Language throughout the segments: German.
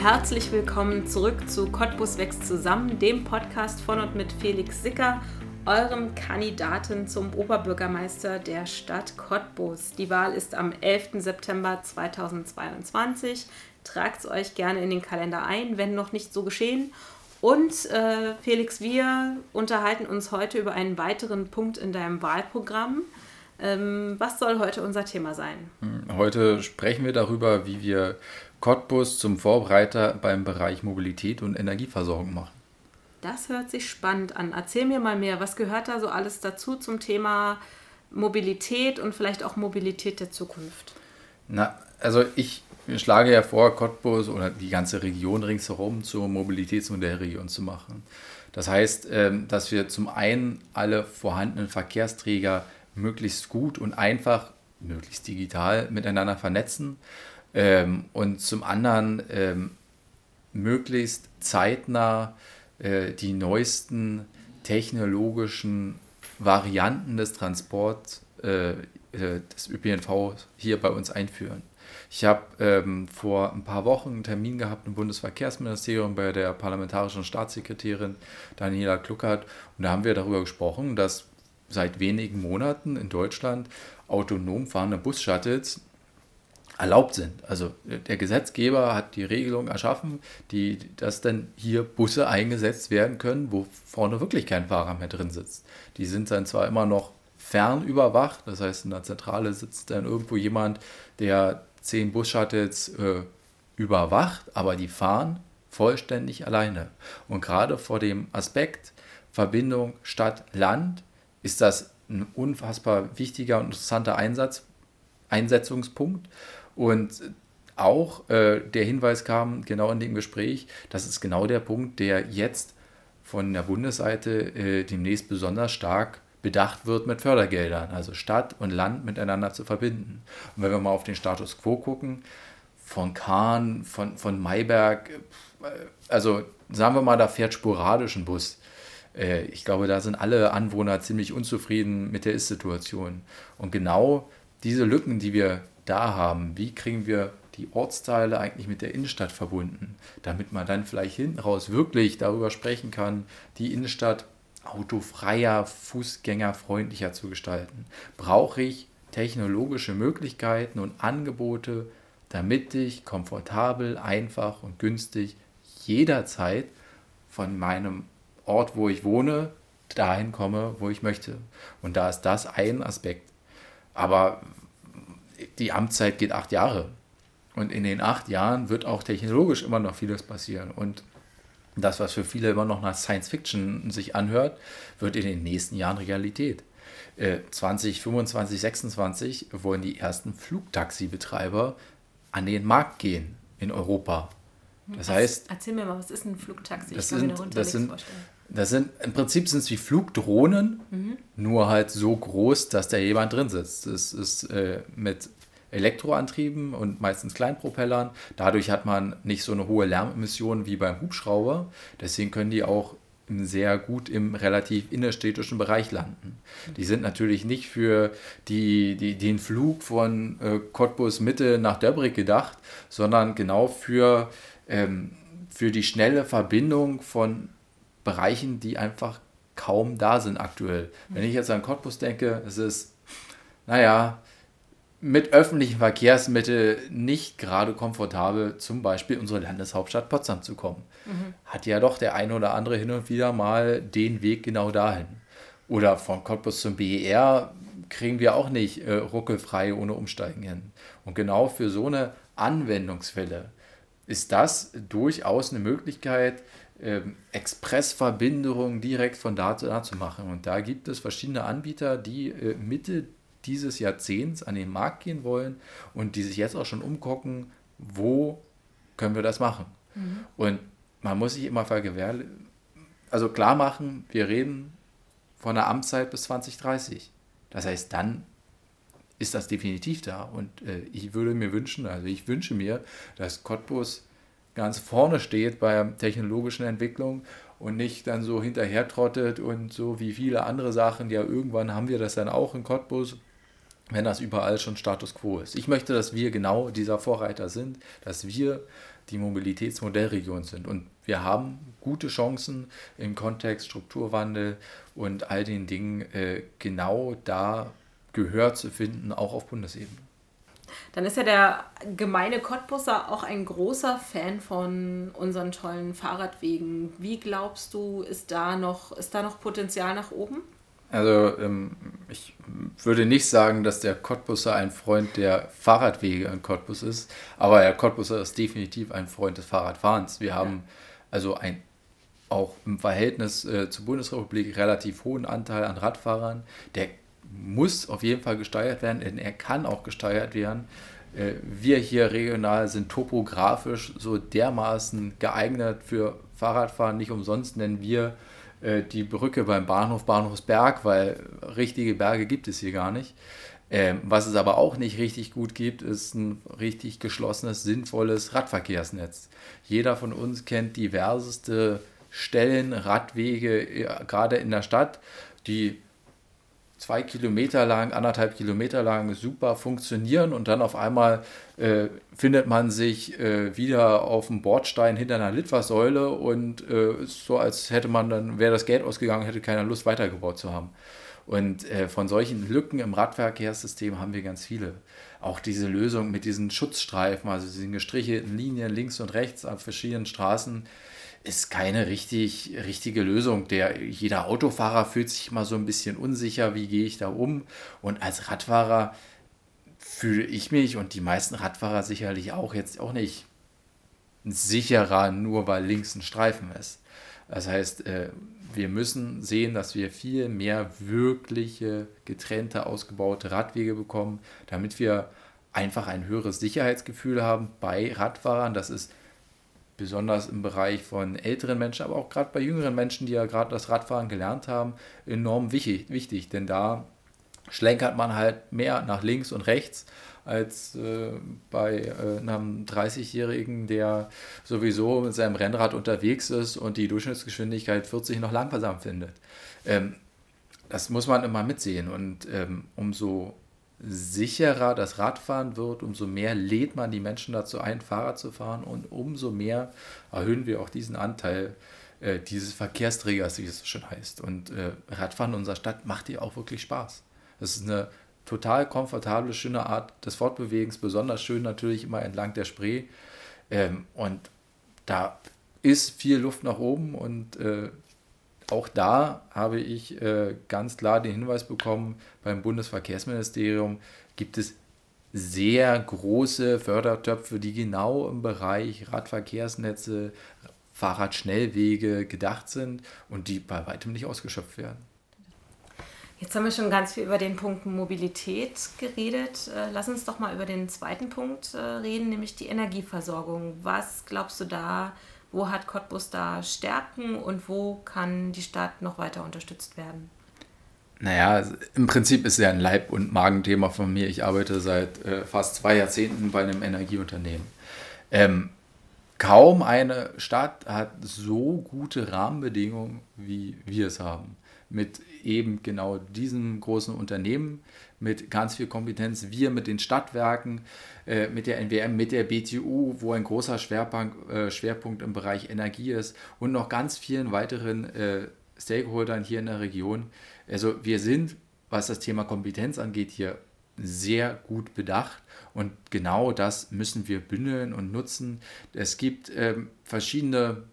Herzlich willkommen zurück zu Cottbus wächst zusammen, dem Podcast von und mit Felix Sicker, eurem Kandidaten zum Oberbürgermeister der Stadt Cottbus. Die Wahl ist am 11. September 2022. Tragt es euch gerne in den Kalender ein, wenn noch nicht so geschehen. Und äh, Felix, wir unterhalten uns heute über einen weiteren Punkt in deinem Wahlprogramm. Ähm, was soll heute unser Thema sein? Hm, heute sprechen wir darüber, wie wir Cottbus zum Vorbereiter beim Bereich Mobilität und Energieversorgung machen. Das hört sich spannend an. Erzähl mir mal mehr, was gehört da so alles dazu zum Thema Mobilität und vielleicht auch Mobilität der Zukunft? Na, also ich schlage ja vor, Cottbus oder die ganze Region ringsherum zur Mobilitätsmodellregion zu machen. Das heißt, ähm, dass wir zum einen alle vorhandenen Verkehrsträger möglichst gut und einfach, möglichst digital miteinander vernetzen ähm, und zum anderen ähm, möglichst zeitnah äh, die neuesten technologischen Varianten des Transports äh, äh des ÖPNV hier bei uns einführen. Ich habe ähm, vor ein paar Wochen einen Termin gehabt im Bundesverkehrsministerium bei der parlamentarischen Staatssekretärin Daniela Kluckert und da haben wir darüber gesprochen, dass seit wenigen Monaten in Deutschland autonom fahrende Bus-Shuttles erlaubt sind. Also der Gesetzgeber hat die Regelung erschaffen, die, dass dann hier Busse eingesetzt werden können, wo vorne wirklich kein Fahrer mehr drin sitzt. Die sind dann zwar immer noch fernüberwacht, das heißt in der Zentrale sitzt dann irgendwo jemand, der zehn Bus-Shuttles äh, überwacht, aber die fahren vollständig alleine. Und gerade vor dem Aspekt Verbindung Stadt-Land ist das ein unfassbar wichtiger und interessanter Einsatz, Einsetzungspunkt. Und auch äh, der Hinweis kam genau in dem Gespräch, das ist genau der Punkt, der jetzt von der Bundesseite äh, demnächst besonders stark bedacht wird mit Fördergeldern, also Stadt und Land miteinander zu verbinden. Und wenn wir mal auf den Status quo gucken, von Kahn, von, von Mayberg, äh, also sagen wir mal, da fährt sporadisch ein Bus. Äh, ich glaube, da sind alle Anwohner ziemlich unzufrieden mit der Ist-Situation. Und genau diese Lücken, die wir da haben, wie kriegen wir die Ortsteile eigentlich mit der Innenstadt verbunden, damit man dann vielleicht hinten raus wirklich darüber sprechen kann, die Innenstadt autofreier, fußgängerfreundlicher zu gestalten. Brauche ich technologische Möglichkeiten und Angebote, damit ich komfortabel, einfach und günstig jederzeit von meinem Ort, wo ich wohne, dahin komme, wo ich möchte. Und da ist das ein Aspekt. Aber die Amtszeit geht acht Jahre. Und in den acht Jahren wird auch technologisch immer noch vieles passieren. Und das, was für viele immer noch nach Science Fiction sich anhört, wird in den nächsten Jahren Realität. 2025, 26 wollen die ersten Flugtaxibetreiber an den Markt gehen in Europa. Das heißt. Erzähl mir mal, was ist ein Flugtaxi? Das, sind, das, sind, das sind, im Prinzip sind es wie Flugdrohnen, mhm. nur halt so groß, dass da jemand drin sitzt. Das ist äh, mit Elektroantrieben und meistens Kleinpropellern. Dadurch hat man nicht so eine hohe Lärmemission wie beim Hubschrauber. Deswegen können die auch sehr gut im relativ innerstädtischen Bereich landen. Die sind natürlich nicht für die, die, den Flug von äh, Cottbus Mitte nach Döbrig gedacht, sondern genau für, ähm, für die schnelle Verbindung von Bereichen, die einfach kaum da sind aktuell. Wenn ich jetzt an Cottbus denke, es ist, naja, mit öffentlichen Verkehrsmitteln nicht gerade komfortabel, zum Beispiel unsere Landeshauptstadt Potsdam zu kommen. Mhm. Hat ja doch der eine oder andere hin und wieder mal den Weg genau dahin. Oder von Cottbus zum BER kriegen wir auch nicht äh, ruckelfrei ohne Umsteigen hin. Und genau für so eine Anwendungsfälle ist das durchaus eine Möglichkeit, ähm, Expressverbindungen direkt von da zu da zu machen. Und da gibt es verschiedene Anbieter, die äh, Mitte dieses Jahrzehnts an den Markt gehen wollen und die sich jetzt auch schon umgucken, wo können wir das machen. Mhm. Und man muss sich immer vergewährleisten, also klar machen, wir reden von einer Amtszeit bis 2030. Das heißt, dann ist das definitiv da. Und äh, ich würde mir wünschen, also ich wünsche mir, dass Cottbus ganz vorne steht bei technologischen Entwicklung und nicht dann so hinterher trottet und so wie viele andere Sachen, ja irgendwann haben wir das dann auch in Cottbus wenn das überall schon Status quo ist. Ich möchte, dass wir genau dieser Vorreiter sind, dass wir die Mobilitätsmodellregion sind. Und wir haben gute Chancen im Kontext Strukturwandel und all den Dingen äh, genau da Gehör zu finden, auch auf Bundesebene. Dann ist ja der gemeine Cottbusser auch ein großer Fan von unseren tollen Fahrradwegen. Wie glaubst du, ist da noch, ist da noch Potenzial nach oben? Also ähm, ich würde nicht sagen, dass der Cottbusser ein Freund der Fahrradwege in Cottbus ist, aber der Cottbusser ist definitiv ein Freund des Fahrradfahrens. Wir haben also ein auch im Verhältnis äh, zur Bundesrepublik relativ hohen Anteil an Radfahrern. Der muss auf jeden Fall gesteuert werden, denn er kann auch gesteuert werden. Äh, wir hier regional sind topografisch so dermaßen geeignet für Fahrradfahren. Nicht umsonst nennen wir äh, die Brücke beim Bahnhof Bahnhofsberg, weil richtige Berge gibt es hier gar nicht. Ähm, was es aber auch nicht richtig gut gibt, ist ein richtig geschlossenes, sinnvolles Radverkehrsnetz. Jeder von uns kennt diverseste Stellen, Radwege, gerade in der Stadt, die zwei Kilometer lang, anderthalb Kilometer lang super funktionieren und dann auf einmal äh, findet man sich äh, wieder auf dem Bordstein hinter einer Litfaßsäule und äh, so als hätte man dann, wäre das Geld ausgegangen, hätte keiner Lust weitergebaut zu haben. Und äh, von solchen Lücken im Radverkehrssystem haben wir ganz viele. Auch diese Lösung mit diesen Schutzstreifen, also diesen gestrichelten Linien links und rechts an verschiedenen Straßen, ist keine richtig, richtige Lösung. Der, jeder Autofahrer fühlt sich immer so ein bisschen unsicher, wie gehe ich da um. Und als Radfahrer fühle ich mich und die meisten Radfahrer sicherlich auch jetzt auch nicht sicherer, nur weil links ein Streifen ist. Das heißt, äh, wir müssen sehen, dass wir viel mehr wirkliche, getrennte, ausgebaute Radwege bekommen, damit wir einfach ein höheres Sicherheitsgefühl haben bei Radfahrern. Das ist besonders im Bereich von älteren Menschen, aber auch gerade bei jüngeren Menschen, die ja gerade das Radfahren gelernt haben, enorm wichtig, wichtig. Denn da schlenkert man halt mehr nach links und rechts als äh, bei äh, einem 30-Jährigen, der sowieso mit seinem Rennrad unterwegs ist und die Durchschnittsgeschwindigkeit 40 noch langsam findet. Ähm, das muss man immer mitsehen und ähm, umso sicherer das Radfahren wird, umso mehr lädt man die Menschen dazu ein, Fahrrad zu fahren und umso mehr erhöhen wir auch diesen Anteil äh, dieses Verkehrsträgers, wie es so schön heißt. Und äh, Radfahren in unserer Stadt macht dir auch wirklich Spaß. Das ist eine total komfortable, schöne Art des Fortbewegens, besonders schön natürlich immer entlang der Spree. Ähm, und da ist viel Luft nach oben und äh, auch da habe ich äh, ganz klar den Hinweis bekommen, beim Bundesverkehrsministerium gibt es sehr große Fördertöpfe, die genau im Bereich Radverkehrsnetze, Fahrradschnellwege gedacht sind und die bei weitem nicht ausgeschöpft werden. Jetzt haben wir schon ganz viel über den Punkt Mobilität geredet. Äh, lass uns doch mal über den zweiten Punkt äh, reden, nämlich die Energieversorgung. Was glaubst du da, wo hat Cottbus da Stärken und wo kann die Stadt noch weiter unterstützt werden? Naja, im Prinzip ist es ja ein Leib- und Magenthema von mir. Ich arbeite seit äh, fast zwei Jahrzehnten bei einem Energieunternehmen. Ähm, kaum eine Stadt hat so gute Rahmenbedingungen, wie wir es haben. Mit eben genau diesem großen Unternehmen, mit ganz viel Kompetenz. Wir mit den Stadtwerken, äh, mit der NWM, mit der BTU, wo ein großer Schwerpunkt, äh, Schwerpunkt im Bereich Energie ist und noch ganz vielen weiteren äh, Stakeholdern hier in der Region. Also wir sind, was das Thema Kompetenz angeht, hier sehr gut bedacht und genau das müssen wir bündeln und nutzen. Es gibt ähm, verschiedene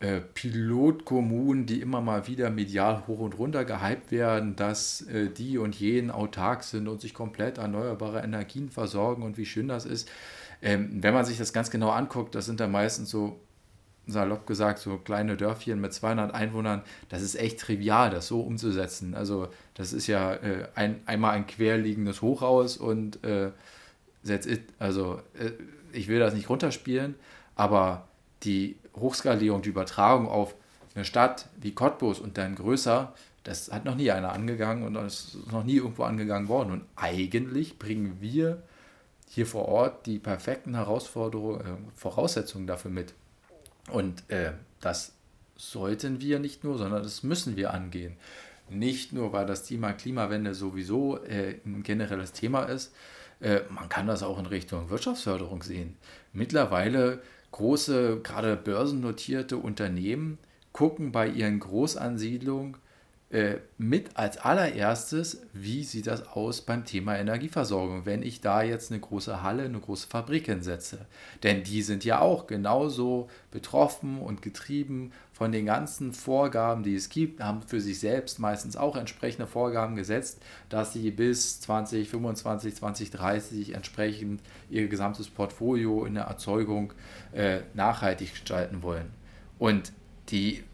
äh, Pilotkommunen, die immer mal wieder medial hoch und runter gehypt werden, dass äh, die und jenen autark sind und sich komplett erneuerbare Energien versorgen und wie schön das ist. Ähm, wenn man sich das ganz genau anguckt, das sind da meistens so, salopp gesagt, so kleine Dörfchen mit 200 Einwohnern. Das ist echt trivial, das so umzusetzen. Also das ist ja äh, ein, einmal ein querliegendes Hochhaus und äh, that's it. Also äh, ich will das nicht runterspielen, aber die Hochskalierung, die Übertragung auf eine Stadt wie Cottbus und dann größer, das hat noch nie einer angegangen und das ist noch nie irgendwo angegangen worden. Und eigentlich bringen wir hier vor Ort die perfekten Herausforderungen, äh, Voraussetzungen dafür mit. Und äh, das sollten wir nicht nur, sondern das müssen wir angehen. Nicht nur, weil das Thema Klimawende sowieso äh, ein generelles Thema ist, äh, man kann das auch in Richtung Wirtschaftsförderung sehen. Mittlerweile große, gerade börsennotierte Unternehmen gucken bei ihren Großansiedlungen äh, mit als allererstes, wie sieht das aus beim Thema Energieversorgung, wenn ich da jetzt eine große Halle, eine große Fabrik hinsetze. Denn die sind ja auch genauso betroffen und getrieben von den ganzen Vorgaben, die es gibt, haben für sich selbst meistens auch entsprechende Vorgaben gesetzt, dass sie bis 2025, 2030 entsprechend ihr gesamtes Portfolio in der Erzeugung äh, nachhaltig gestalten wollen. Und die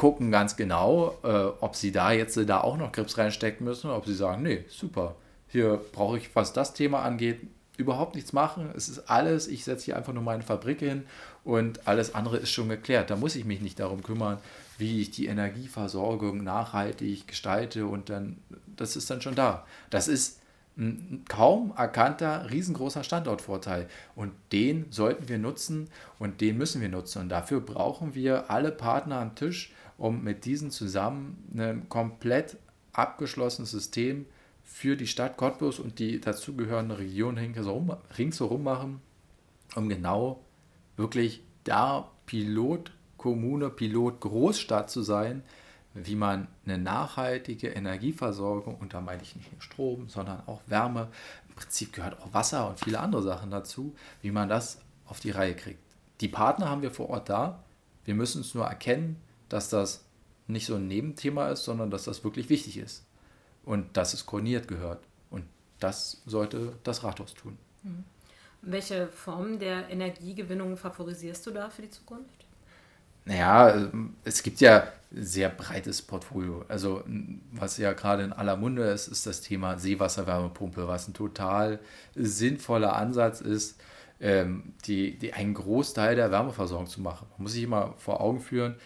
gucken ganz genau, äh, ob sie da jetzt äh, da auch noch Grips reinstecken müssen, ob sie sagen, nee, super, hier brauche ich, was das Thema angeht, überhaupt nichts machen. Es ist alles, ich setze hier einfach nur meine Fabrik hin und alles andere ist schon geklärt. Da muss ich mich nicht darum kümmern, wie ich die Energieversorgung nachhaltig gestalte und dann, das ist dann schon da. Das ist ein kaum erkannter, riesengroßer Standortvorteil. Und den sollten wir nutzen und den müssen wir nutzen. Und dafür brauchen wir alle Partner am Tisch, um mit diesen zusammen ein komplett abgeschlossenes System für die Stadt Cottbus und die dazugehörende Region ringsherum, ringsherum machen, um genau wirklich da Pilotkommune, Pilotgroßstadt zu sein, wie man eine nachhaltige Energieversorgung, und da meine ich nicht nur Strom, sondern auch Wärme, im Prinzip gehört auch Wasser und viele andere Sachen dazu, wie man das auf die Reihe kriegt. Die Partner haben wir vor Ort da. Wir müssen es nur erkennen, dass das nicht so ein Nebenthema ist, sondern dass das wirklich wichtig ist und dass es koordiniert gehört. Und das sollte das Rathaus tun. Mhm. Welche Formen der Energiegewinnung favorisierst du da für die Zukunft? Naja, es gibt ja sehr breites Portfolio. Also was ja gerade in aller Munde ist, ist das Thema Seewasserwärmepumpe, was ein total sinnvoller Ansatz ist, ähm, die, die einen Großteil der Wärmeversorgung zu machen. Man muss sich immer vor Augen führen,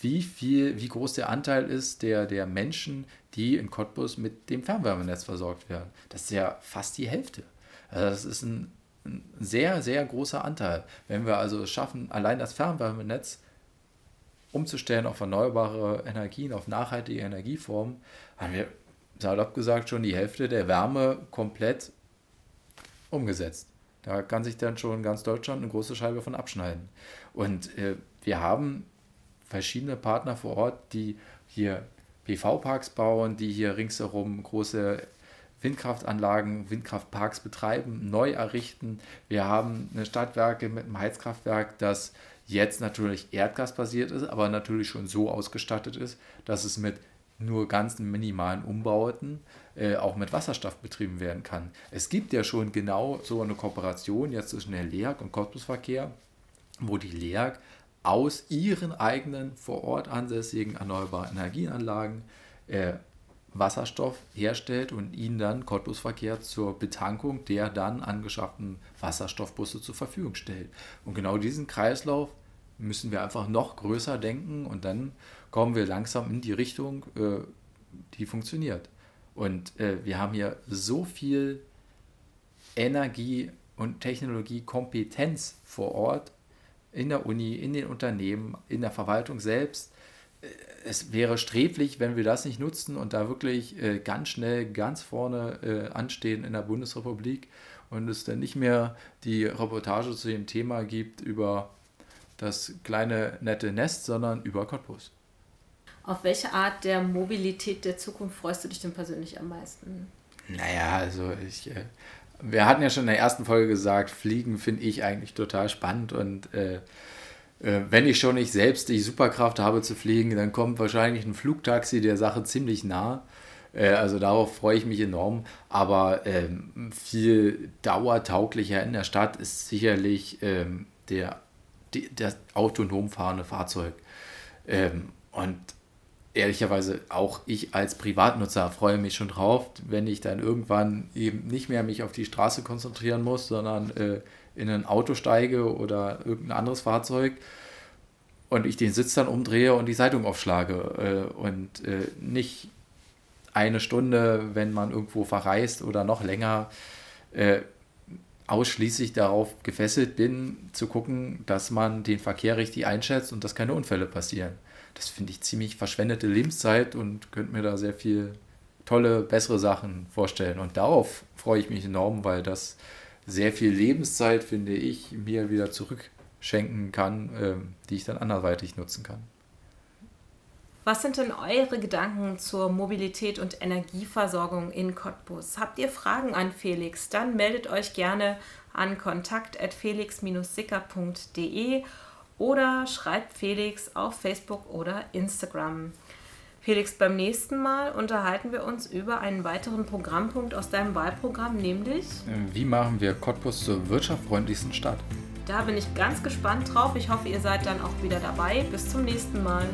wie viel, wie groß der Anteil ist der, der Menschen, die in Cottbus mit dem Fernwärmenetz versorgt werden. Das ist ja fast die Hälfte. Also das ist ein, ein sehr, sehr großer Anteil. Wenn wir also es schaffen, allein das Fernwärmenetz umzustellen auf erneuerbare Energien, auf nachhaltige Energieformen, haben wir salopp gesagt schon die Hälfte der Wärme komplett umgesetzt. Da kann sich dann schon ganz Deutschland eine große Scheibe von abschneiden. Und äh, wir haben verschiedene Partner vor Ort, die hier PV-Parks bauen, die hier ringsherum große Windkraftanlagen, Windkraftparks betreiben, neu errichten. Wir haben eine Stadtwerke mit einem Heizkraftwerk, das jetzt natürlich erdgasbasiert ist, aber natürlich schon so ausgestattet ist, dass es mit nur ganz minimalen Umbauten äh, auch mit Wasserstoff betrieben werden kann. Es gibt ja schon genau so eine Kooperation jetzt zwischen der LEAG und Cottbusverkehr, wo die LEAG aus ihren eigenen vor Ort ansässigen erneuerbaren Energieanlagen äh, Wasserstoff herstellt und ihn dann Cottbusverkehr zur Betankung der dann angeschafften Wasserstoffbusse zur Verfügung stellt. Und genau diesen Kreislauf müssen wir einfach noch größer denken und dann kommen wir langsam in die Richtung, äh, die funktioniert. Und äh, wir haben hier so viel Energie und Technologiekompetenz vor Ort in der Uni, in den Unternehmen, in der Verwaltung selbst. Äh, es wäre sträflich, wenn wir das nicht nutzen und da wirklich äh, ganz schnell ganz vorne äh, anstehen in der Bundesrepublik und es dann nicht mehr die Reportage zu dem Thema gibt über das kleine nette Nest, sondern über Cottbus. Auf welche Art der Mobilität der Zukunft freust du dich denn persönlich am meisten? Naja, also ich wir hatten ja schon in der ersten Folge gesagt, Fliegen finde ich eigentlich total spannend und äh, äh, wenn ich schon nicht selbst die Superkraft habe zu fliegen, dann kommt wahrscheinlich ein Flugtaxi der Sache ziemlich nah. Äh, also darauf freue ich mich enorm. Aber ähm, viel dauertauglicher in der Stadt ist sicherlich ähm, der, die, das autonom fahrende Fahrzeug. Ähm, und ehrlicherweise auch ich als Privatnutzer freue mich schon drauf, wenn ich dann irgendwann eben nicht mehr mich auf die Straße konzentrieren muss, sondern äh, in ein Auto steige oder irgendein anderes Fahrzeug und ich den Sitz dann umdrehe und die Zeitung aufschlage äh, und äh, nicht eine Stunde, wenn man irgendwo verreist oder noch länger, äh, ausschließlich darauf gefesselt bin, zu gucken, dass man den Verkehr richtig einschätzt und dass keine Unfälle passieren. Das finde ich ziemlich verschwendete Lebenszeit und könnte mir da sehr viel tolle, bessere Sachen vorstellen. Und darauf freue ich mich enorm, weil das sehr viel Lebenszeit, finde ich, mir wieder zurückschenken kann, äh, die ich dann anderweitig nutzen kann. Was sind denn eure Gedanken zur Mobilität und Energieversorgung in Cottbus? Habt ihr Fragen an Felix? Dann meldet euch gerne an kontakt.felix-sicker.de oder schreibt Felix auf Facebook oder Instagram. Felix, beim nächsten Mal unterhalten wir uns über einen weiteren Programmpunkt aus deinem Wahlprogramm, nämlich Wie machen wir Cottbus zur wirtschaftsfreundlichsten Stadt? Da bin ich ganz gespannt drauf. Ich hoffe, ihr seid dann auch wieder dabei. Bis zum nächsten Mal.